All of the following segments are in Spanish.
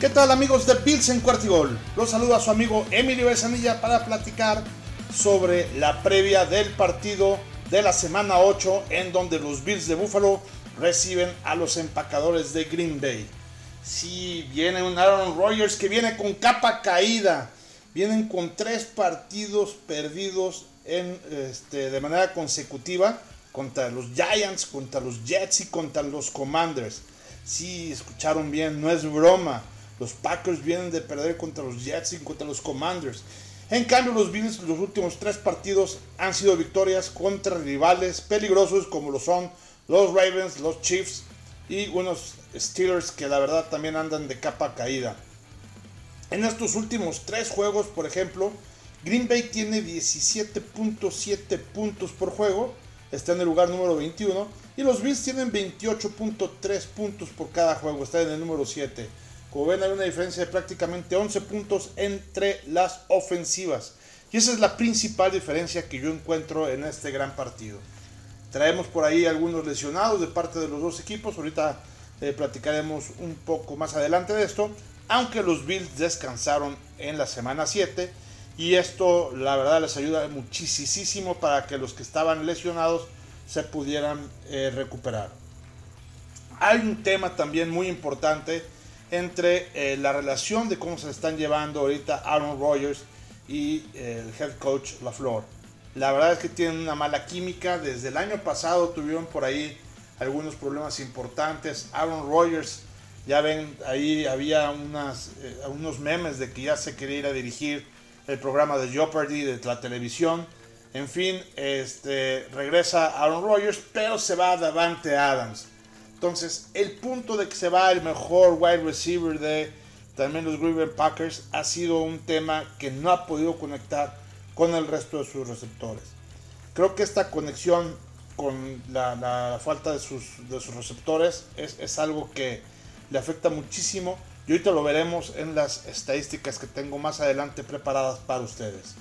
¿Qué tal amigos de Bills en Cuartigol? Los saluda su amigo Emilio Besanilla para platicar sobre la previa del partido de la semana 8 en donde los Bills de Buffalo reciben a los empacadores de Green Bay. Si viene un Aaron Rodgers que viene con capa caída, vienen con tres partidos perdidos en, este, de manera consecutiva contra los Giants, contra los Jets y contra los Commanders. Si escucharon bien, no es broma. Los Packers vienen de perder contra los Jets y contra los Commanders. En cambio, los Bills, los últimos tres partidos han sido victorias contra rivales peligrosos como lo son los Ravens, los Chiefs y unos Steelers que la verdad también andan de capa caída. En estos últimos tres juegos, por ejemplo, Green Bay tiene 17.7 puntos por juego, está en el lugar número 21, y los Bills tienen 28.3 puntos por cada juego, está en el número 7. Como ven, hay una diferencia de prácticamente 11 puntos entre las ofensivas. Y esa es la principal diferencia que yo encuentro en este gran partido. Traemos por ahí algunos lesionados de parte de los dos equipos. Ahorita eh, platicaremos un poco más adelante de esto. Aunque los Bills descansaron en la semana 7. Y esto la verdad les ayuda muchísimo para que los que estaban lesionados se pudieran eh, recuperar. Hay un tema también muy importante entre eh, la relación de cómo se están llevando ahorita Aaron Rodgers y eh, el head coach LaFleur. La verdad es que tienen una mala química. Desde el año pasado tuvieron por ahí algunos problemas importantes. Aaron Rodgers, ya ven, ahí había eh, unos memes de que ya se quería ir a dirigir el programa de Jeopardy de la televisión. En fin, este, regresa Aaron Rodgers, pero se va Davante Adams. Entonces, el punto de que se va el mejor wide receiver de también los Green Bay Packers ha sido un tema que no ha podido conectar con el resto de sus receptores. Creo que esta conexión con la, falta de sus, de sus receptores es, es, algo que le afecta muchísimo y ahorita lo veremos en las estadísticas que tengo más adelante preparadas para ustedes.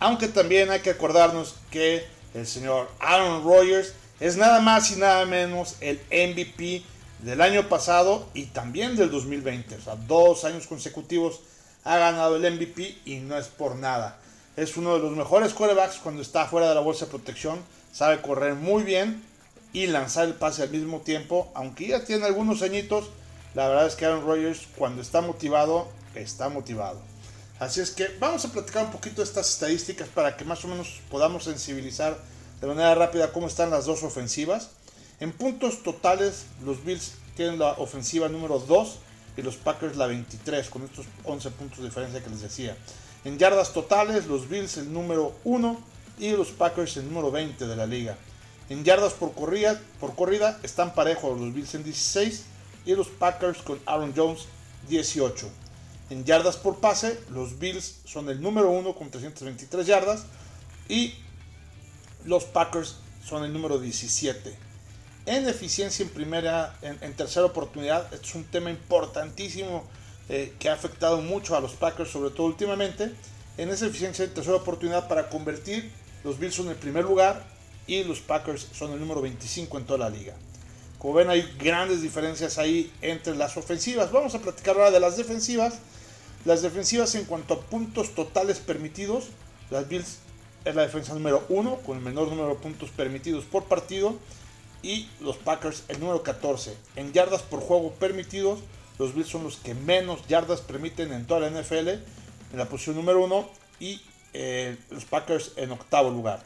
Aunque también hay que acordarnos que el señor Aaron Rodgers es nada más y nada menos el MVP del año pasado y también del 2020. O sea, dos años consecutivos ha ganado el MVP y no es por nada. Es uno de los mejores quarterbacks cuando está fuera de la bolsa de protección. Sabe correr muy bien y lanzar el pase al mismo tiempo. Aunque ya tiene algunos añitos, la verdad es que Aaron Rodgers cuando está motivado, está motivado. Así es que vamos a platicar un poquito de estas estadísticas para que más o menos podamos sensibilizar de manera rápida cómo están las dos ofensivas. En puntos totales, los Bills tienen la ofensiva número 2 y los Packers la 23, con estos 11 puntos de diferencia que les decía. En yardas totales, los Bills el número 1 y los Packers el número 20 de la liga. En yardas por corrida, por corrida están parejos los Bills en 16 y los Packers con Aaron Jones 18. En yardas por pase, los Bills son el número 1 con 323 yardas y los Packers son el número 17. En eficiencia en primera, en, tercera oportunidad, es un tema importantísimo eh, que ha afectado mucho a los Packers, sobre todo últimamente. En esa eficiencia en tercera oportunidad para convertir, los Bills son el primer lugar y los Packers son el número 25 en toda la liga. Como ven, hay grandes diferencias ahí entre las ofensivas. Vamos a platicar ahora de las defensivas. Las defensivas en cuanto a puntos totales permitidos, las Bills es la defensa número 1 con el menor número de puntos permitidos por partido y los Packers el número 14. En yardas por juego permitidos, los Bills son los que menos yardas permiten en toda la NFL en la posición número 1 y eh, los Packers en octavo lugar.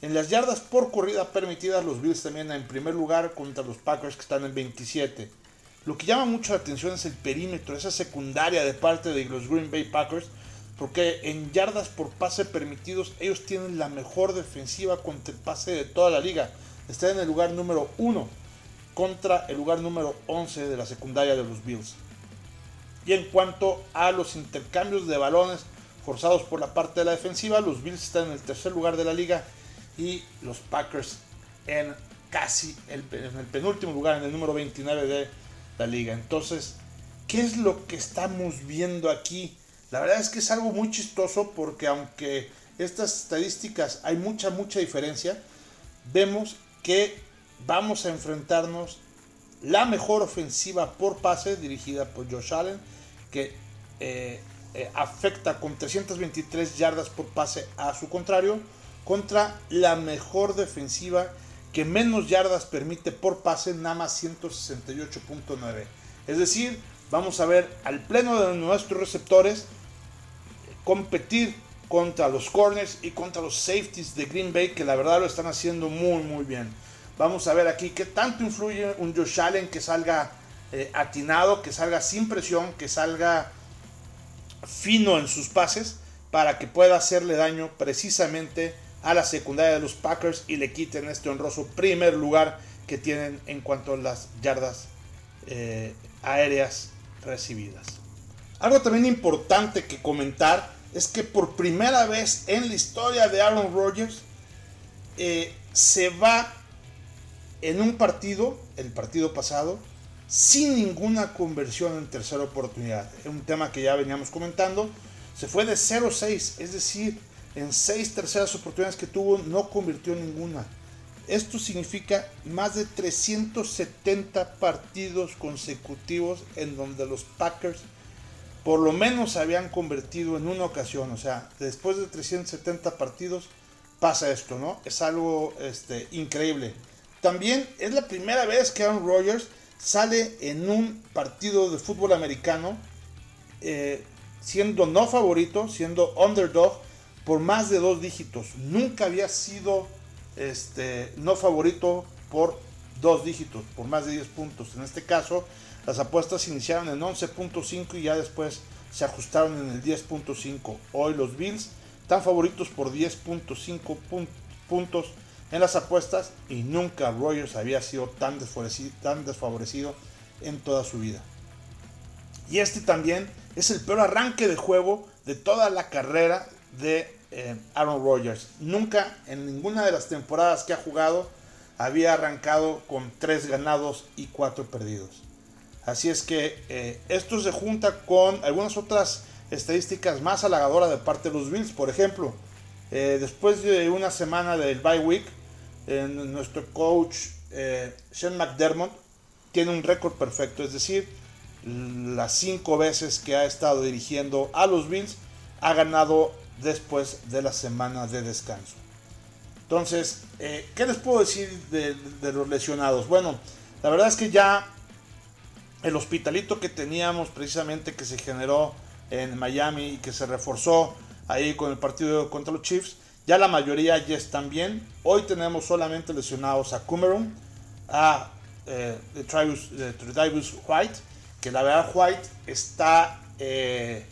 En las yardas por corrida permitidas, los Bills también en primer lugar contra los Packers que están en 27. Lo que llama mucho la atención es el perímetro, esa secundaria de parte de los Green Bay Packers, porque en yardas por pase permitidos, ellos tienen la mejor defensiva contra el pase de toda la liga. Están en el lugar número 1 contra el lugar número 11 de la secundaria de los Bills. Y en cuanto a los intercambios de balones forzados por la parte de la defensiva, los Bills están en el tercer lugar de la liga y los Packers en casi el, en el penúltimo lugar, en el número 29 de la liga. Entonces, ¿qué es lo que estamos viendo aquí? La verdad es que es algo muy chistoso porque aunque estas estadísticas hay mucha, mucha diferencia, vemos que vamos a enfrentarnos la mejor ofensiva por pase dirigida por Josh Allen que eh, eh, afecta con 323 yardas por pase a su contrario, contra la mejor defensiva que menos yardas permite por pase, nada más 168.9. Es decir, vamos a ver al pleno de nuestros receptores competir contra los corners y contra los safeties de Green Bay, que la verdad lo están haciendo muy, muy bien. Vamos a ver aquí qué tanto influye un Josh Allen que salga eh, atinado, que salga sin presión, que salga fino en sus pases, para que pueda hacerle daño precisamente a la secundaria de los Packers y le quiten este honroso primer lugar que tienen en cuanto a las yardas eh, aéreas recibidas. Algo también importante que comentar es que por primera vez en la historia de Aaron Rodgers eh, se va en un partido, el partido pasado, sin ninguna conversión en tercera oportunidad. Es un tema que ya veníamos comentando. Se fue de 0-6, es decir, en seis terceras oportunidades que tuvo no convirtió ninguna. Esto significa más de 370 partidos consecutivos en donde los Packers por lo menos se habían convertido en una ocasión. O sea, después de 370 partidos pasa esto, ¿no? Es algo este, increíble. También es la primera vez que Aaron Rodgers sale en un partido de fútbol americano eh, siendo no favorito, siendo underdog por más de dos dígitos. Nunca había sido este, no favorito por dos dígitos, por más de 10 puntos. En este caso, las apuestas iniciaron en 11.5 y ya después se ajustaron en el 10.5. Hoy los Bills están favoritos por 10.5 puntos en las apuestas y nunca Rogers había sido tan desfavorecido, en toda su vida. Y este también es el peor arranque de juego de toda la carrera de eh, Aaron Rodgers. Nunca en ninguna de las temporadas que ha jugado había arrancado con 3 ganados y 4 perdidos. Así es que eh, esto se junta con algunas otras estadísticas más halagadoras de parte de los Bills. Por ejemplo, eh, después de una semana del bye week, nuestro coach Sean McDermott tiene un récord perfecto, es decir, las cinco veces que ha estado dirigiendo a los Bills ha ganado después de la semana de descanso. Entonces, eh, ¿qué les puedo decir de, los lesionados? Bueno, la verdad es que ya el hospitalito que teníamos precisamente que se generó en Miami y que se reforzó ahí con el partido contra los Chiefs, ya la mayoría ya están bien. Hoy tenemos solamente lesionados a Cameron, a eh, Travis, White, que la verdad White está... Eh,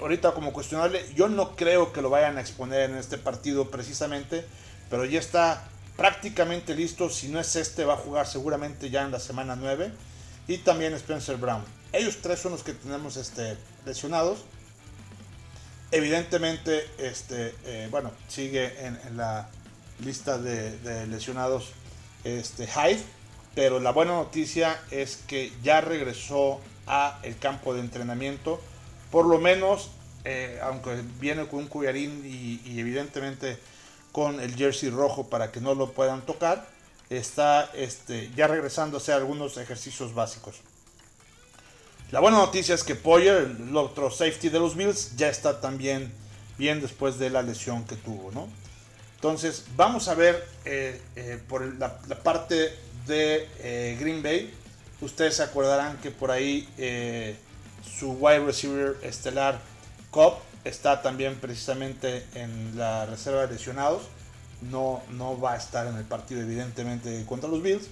ahorita como cuestionable. Yo no creo que lo vayan a exponer en este partido precisamente, pero ya está prácticamente listo. Si no es este, va a jugar seguramente ya en la semana 9. Y también Spencer Brown. Ellos tres son los que tenemos este, lesionados. Evidentemente, este, eh, bueno, sigue en, la lista de, lesionados este, Hyde. Pero la buena noticia es que ya regresó a el campo de entrenamiento por lo menos, eh, aunque viene con un cuyarín y, evidentemente con el jersey rojo para que no lo puedan tocar, está este, ya regresando a hacer algunos ejercicios básicos. La buena noticia es que Poyer, el otro safety de los Bills, ya está también bien después de la lesión que tuvo, ¿no? Entonces, vamos a ver eh, eh, por la, parte de Green Bay. Ustedes se acordarán que por ahí su wide receiver estelar Cobb está también precisamente en la reserva de lesionados. No, no va a estar en el partido evidentemente contra los Bills.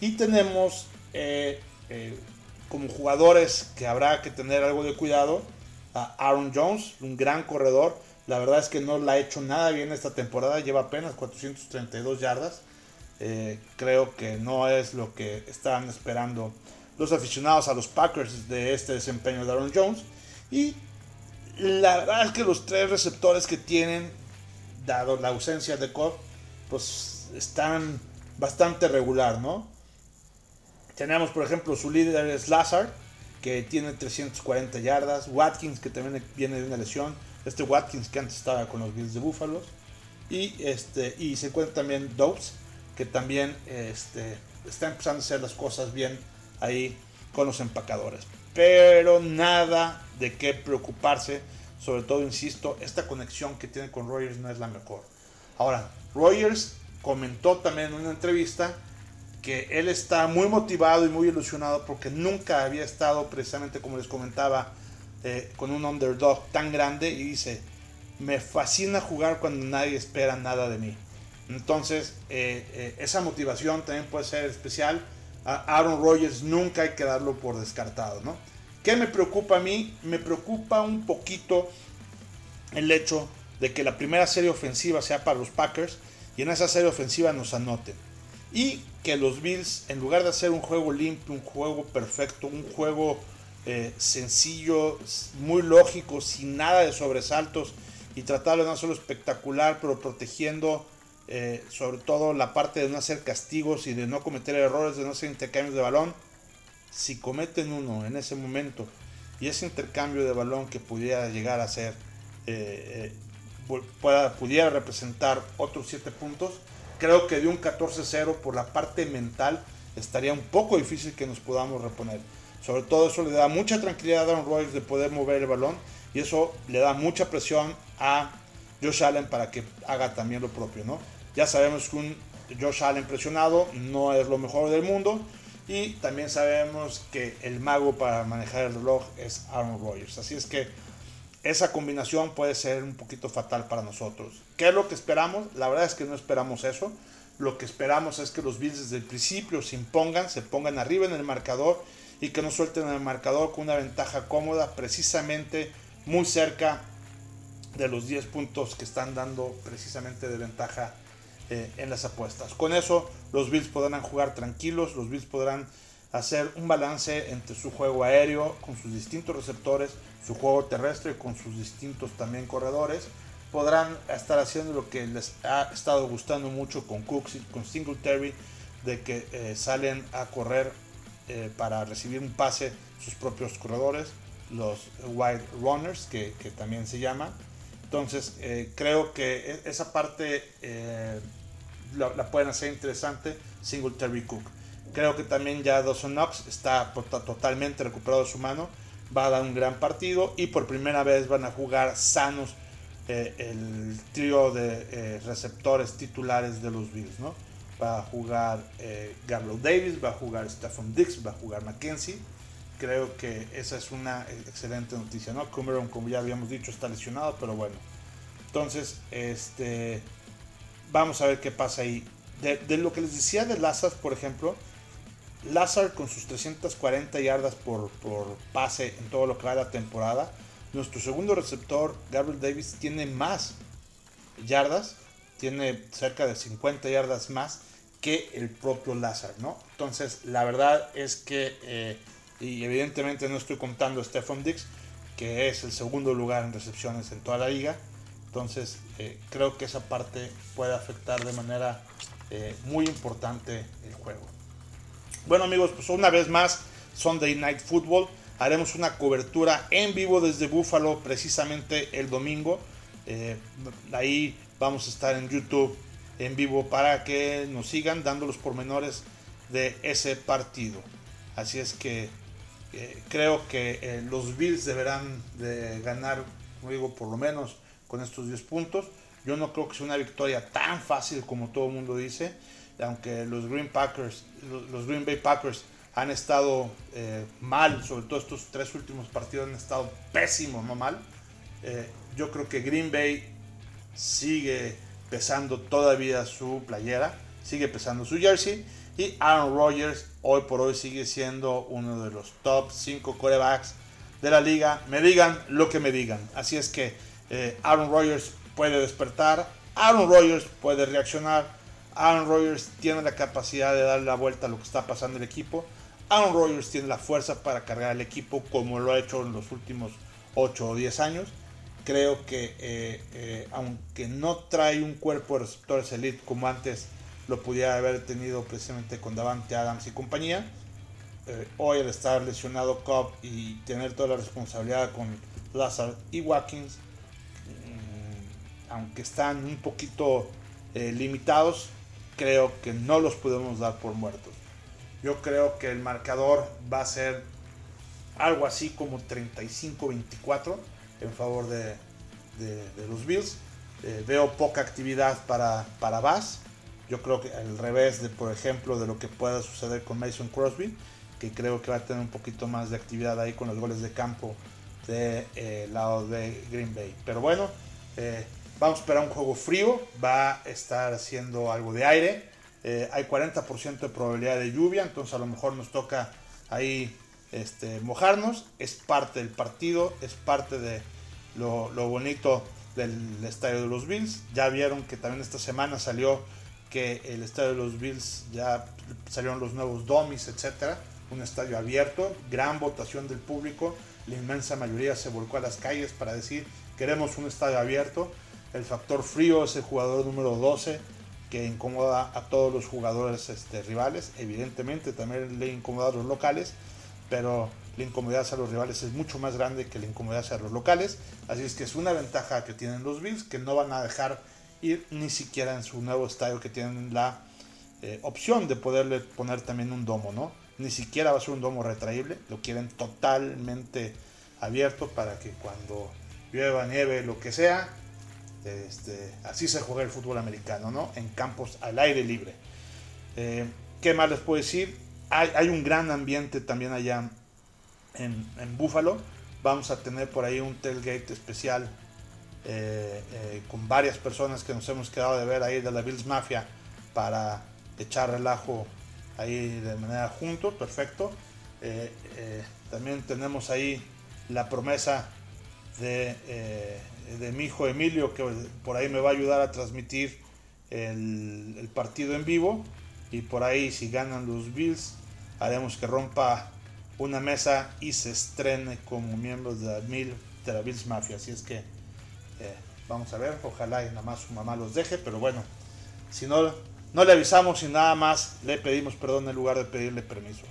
Y tenemos eh, eh, como jugadores que habrá que tener algo de cuidado a Aaron Jones, un gran corredor. La verdad es que no la ha hecho nada bien esta temporada, lleva apenas 432 yardas. Eh, creo que no es lo que estaban esperando los aficionados a los Packers de este desempeño de Aaron Jones. Y la verdad es que los tres receptores que tienen, dado la ausencia de Cobb, pues están bastante regular, ¿no? Tenemos, por ejemplo, su líder es Lazard, que tiene 340 yardas. Watkins, que también viene de una lesión. Este Watkins que antes estaba con los Bills de Buffalo. Y, este, y se encuentra también Dobbs, que también este, está empezando a hacer las cosas bien ahí con los empacadores. Pero nada de qué preocuparse. Sobre todo, insisto, esta conexión que tiene con Rogers no es la mejor. Ahora, Rogers comentó también en una entrevista que él está muy motivado y muy ilusionado porque nunca había estado precisamente como les comentaba eh, con un underdog tan grande y dice me fascina jugar cuando nadie espera nada de mí entonces eh, eh, esa motivación también puede ser especial Aaron Rodgers nunca hay que darlo por descartado ¿no? ¿Qué me preocupa a mí? me preocupa un poquito el hecho de que la primera serie ofensiva sea para los Packers y en esa serie ofensiva nos anoten y que los Bills, en lugar de hacer un juego limpio, un juego perfecto, un juego eh, sencillo, muy lógico, sin nada de sobresaltos, y tratar de no hacerlo espectacular, pero protegiendo eh, sobre todo la parte de no hacer castigos y de no cometer errores, de no hacer intercambios de balón, si cometen uno en ese momento y ese intercambio de balón que pudiera llegar a ser, eh, pueda, pudiera representar otros 7 puntos, creo que de un 14-0 por la parte mental estaría un poco difícil que nos podamos reponer. Sobre todo eso le da mucha tranquilidad a Aaron Rodgers de poder mover el balón y eso le da mucha presión a Josh Allen para que haga también lo propio, ¿no? Ya sabemos que un Josh Allen presionado no es lo mejor del mundo y también sabemos que el mago para manejar el reloj es Aaron Rodgers. Así es que esa combinación puede ser un poquito fatal para nosotros. ¿Qué es lo que esperamos? La verdad es que no esperamos eso. Lo que esperamos es que los Bills desde el principio se impongan, se pongan arriba en el marcador y que no suelten el marcador con una ventaja cómoda, precisamente muy cerca de los 10 puntos que están dando precisamente de ventaja eh, en las apuestas. Con eso los Bills podrán jugar tranquilos, los Bills podrán hacer un balance entre su juego aéreo con sus distintos receptores, su juego terrestre con sus distintos también corredores. Podrán estar haciendo lo que les ha estado gustando mucho con Cooks y con Singletary, de que eh, salen a correr eh, para recibir un pase sus propios corredores, los wide runners, que, también se llaman. Entonces, eh, creo que e-, esa parte la, pueden hacer interesante Singletary Cook. Creo que también ya Dawson Knox está totalmente recuperado de su mano. Va a dar un gran partido y por primera vez van a jugar sanos eh, el trío de eh, receptores titulares de los Bills. ¿no? Va a jugar eh, Gabriel Davis, va a jugar Stephen Dix, va a jugar Mackenzie. Creo que esa es una excelente noticia. ¿no? Como ya habíamos dicho, está lesionado, pero bueno. Entonces, este, vamos a ver qué pasa ahí. De, lo que les decía de Lazar, por ejemplo, Lazar con sus 340 yardas por, pase en todo lo que va de la temporada. Nuestro segundo receptor, Gabriel Davis, tiene más yardas, tiene cerca de 50 yardas más que el propio Lazar, ¿no? Entonces, la verdad es que, eh, y evidentemente no estoy contando a Stephon Dix, que es el segundo lugar en recepciones en toda la liga. Entonces, eh, creo que esa parte puede afectar de manera eh, muy importante el juego. Bueno amigos, pues una vez más, Sunday Night Football. Haremos una cobertura en vivo desde Buffalo precisamente el domingo. Eh, ahí vamos a estar en YouTube en vivo para que nos sigan dando los pormenores de ese partido. Así es que creo que los Bills deberán de ganar, digo, por lo menos con estos 10 puntos. Yo no creo que sea una victoria tan fácil como todo el mundo dice aunque los Green Packers, los Green Bay Packers han estado eh, mal, sobre todo estos tres últimos partidos han estado pésimos, no mal. Eh, yo creo que Green Bay sigue pesando todavía su playera, sigue pesando su jersey y Aaron Rodgers hoy por hoy sigue siendo uno de los top 5 corebacks de la liga. Me digan lo que me digan. Así es que eh, Aaron Rodgers puede despertar, Aaron Rodgers puede reaccionar Aaron Rodgers tiene la capacidad de dar la vuelta a lo que está pasando el equipo. Aaron Rodgers tiene la fuerza para cargar el equipo como lo ha hecho en los últimos 8 o 10 años. Creo que eh, eh, aunque no trae un cuerpo de receptores elite como antes lo pudiera haber tenido precisamente con Davante Adams y compañía, hoy al estar lesionado Cobb y tener toda la responsabilidad con Lazar y Watkins, aunque están un poquito limitados, creo que no los podemos dar por muertos. Yo creo que el marcador va a ser algo así como 35-24 en favor de, los Bills. Eh, veo poca actividad para, para Bass. Yo creo que al revés de, por ejemplo, de lo que pueda suceder con Mason Crosby, que creo que va a tener un poquito más de actividad ahí con los goles de campo del de, eh, lado de Green Bay. Pero bueno, eh, vamos a esperar un juego frío, va a estar haciendo algo de aire. Eh, hay 40% de probabilidad de lluvia, entonces a lo mejor nos toca ahí este, mojarnos. Es parte del partido, es parte de lo, bonito del estadio de los Bills. Ya vieron que también esta semana salió que el estadio de los Bills ya salieron los nuevos domis, etcétera. Un estadio abierto, gran votación del público. La inmensa mayoría se volcó a las calles para decir queremos un estadio abierto. El factor frío es el jugador número 12 que incomoda a todos los jugadores este, rivales. Evidentemente también le incomoda a los locales, pero la incomodidad hacia los rivales es mucho más grande que la incomodidad hacia los locales. Así es que es una ventaja que tienen los Bills, que no van a dejar ir ni siquiera en su nuevo estadio, que tienen la eh, opción de poderle poner también un domo, ¿no? Ni siquiera va a ser un domo retraíble, lo quieren totalmente abierto para que cuando llueva, nieve, lo que sea, este, así se juega el fútbol americano, ¿no? En campos al aire libre. Eh, ¿Qué más les puedo decir? Hay, un gran ambiente también allá en, en Búfalo. Vamos a tener por ahí un tailgate especial eh, eh, con varias personas que nos hemos quedado de ver ahí de la Bills Mafia para echar relajo ahí de manera junto, perfecto. también tenemos ahí la promesa de de mi hijo Emilio, que por ahí me va a ayudar a transmitir el, partido en vivo. Y por ahí, si ganan los Bills, haremos que rompa una mesa y se estrene como miembros de la, de la Bills Mafia. Así es que eh, vamos a ver, ojalá y nada más su mamá los deje, pero bueno, si no, no le avisamos y nada más le pedimos perdón en lugar de pedirle permiso.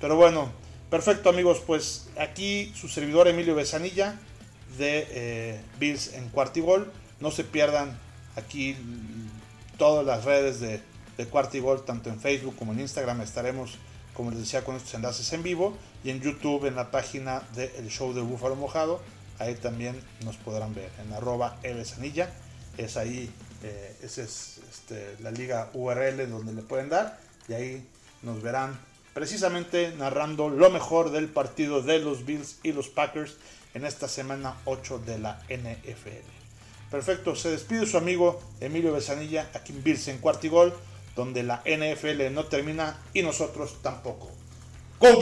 Pero bueno, perfecto amigos, pues aquí su servidor Emilio Besanilla de eh, Bills en Cuartigol. No se pierdan aquí todas las redes de, de Cuartigol, tanto en Facebook como en Instagram. Estaremos, como les decía, con estos enlaces en vivo. Y en YouTube, en la página del show de Búfalo Mojado. Ahí también nos podrán ver en arroba evesanilla. Es ahí, eh, esa es este, la liga URL donde le pueden dar. Y ahí nos verán precisamente narrando lo mejor del partido de los Bills y los Packers en esta semana 8 de la NFL. Perfecto, se despide su amigo Emilio Besanilla aquí en Bills en Cuartigol, donde la NFL no termina y nosotros tampoco. ¡Go!